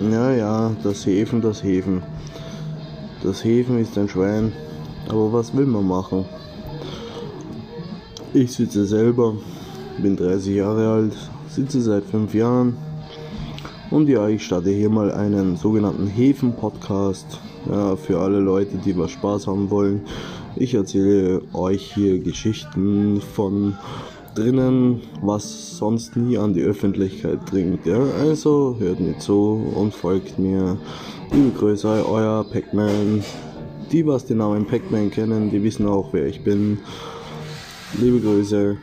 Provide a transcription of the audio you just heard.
Ja, ja, das Hefen, das Hefen. Das Hefen ist ein Schwein. Aber was will man machen? Ich sitze selber, bin 30 Jahre alt, sitze seit 5 Jahren. Und ja, ich starte hier mal einen sogenannten Hefen-Podcast. Ja, für alle Leute, die was Spaß haben wollen. Ich erzähle euch hier Geschichten von drinnen, was sonst nie an die Öffentlichkeit dringt. Ja? Also hört mir zu und folgt mir. Liebe Grüße, euer Pac-Man. Die, was den Namen Pac-Man kennen, die wissen auch, wer ich bin. Liebe Grüße.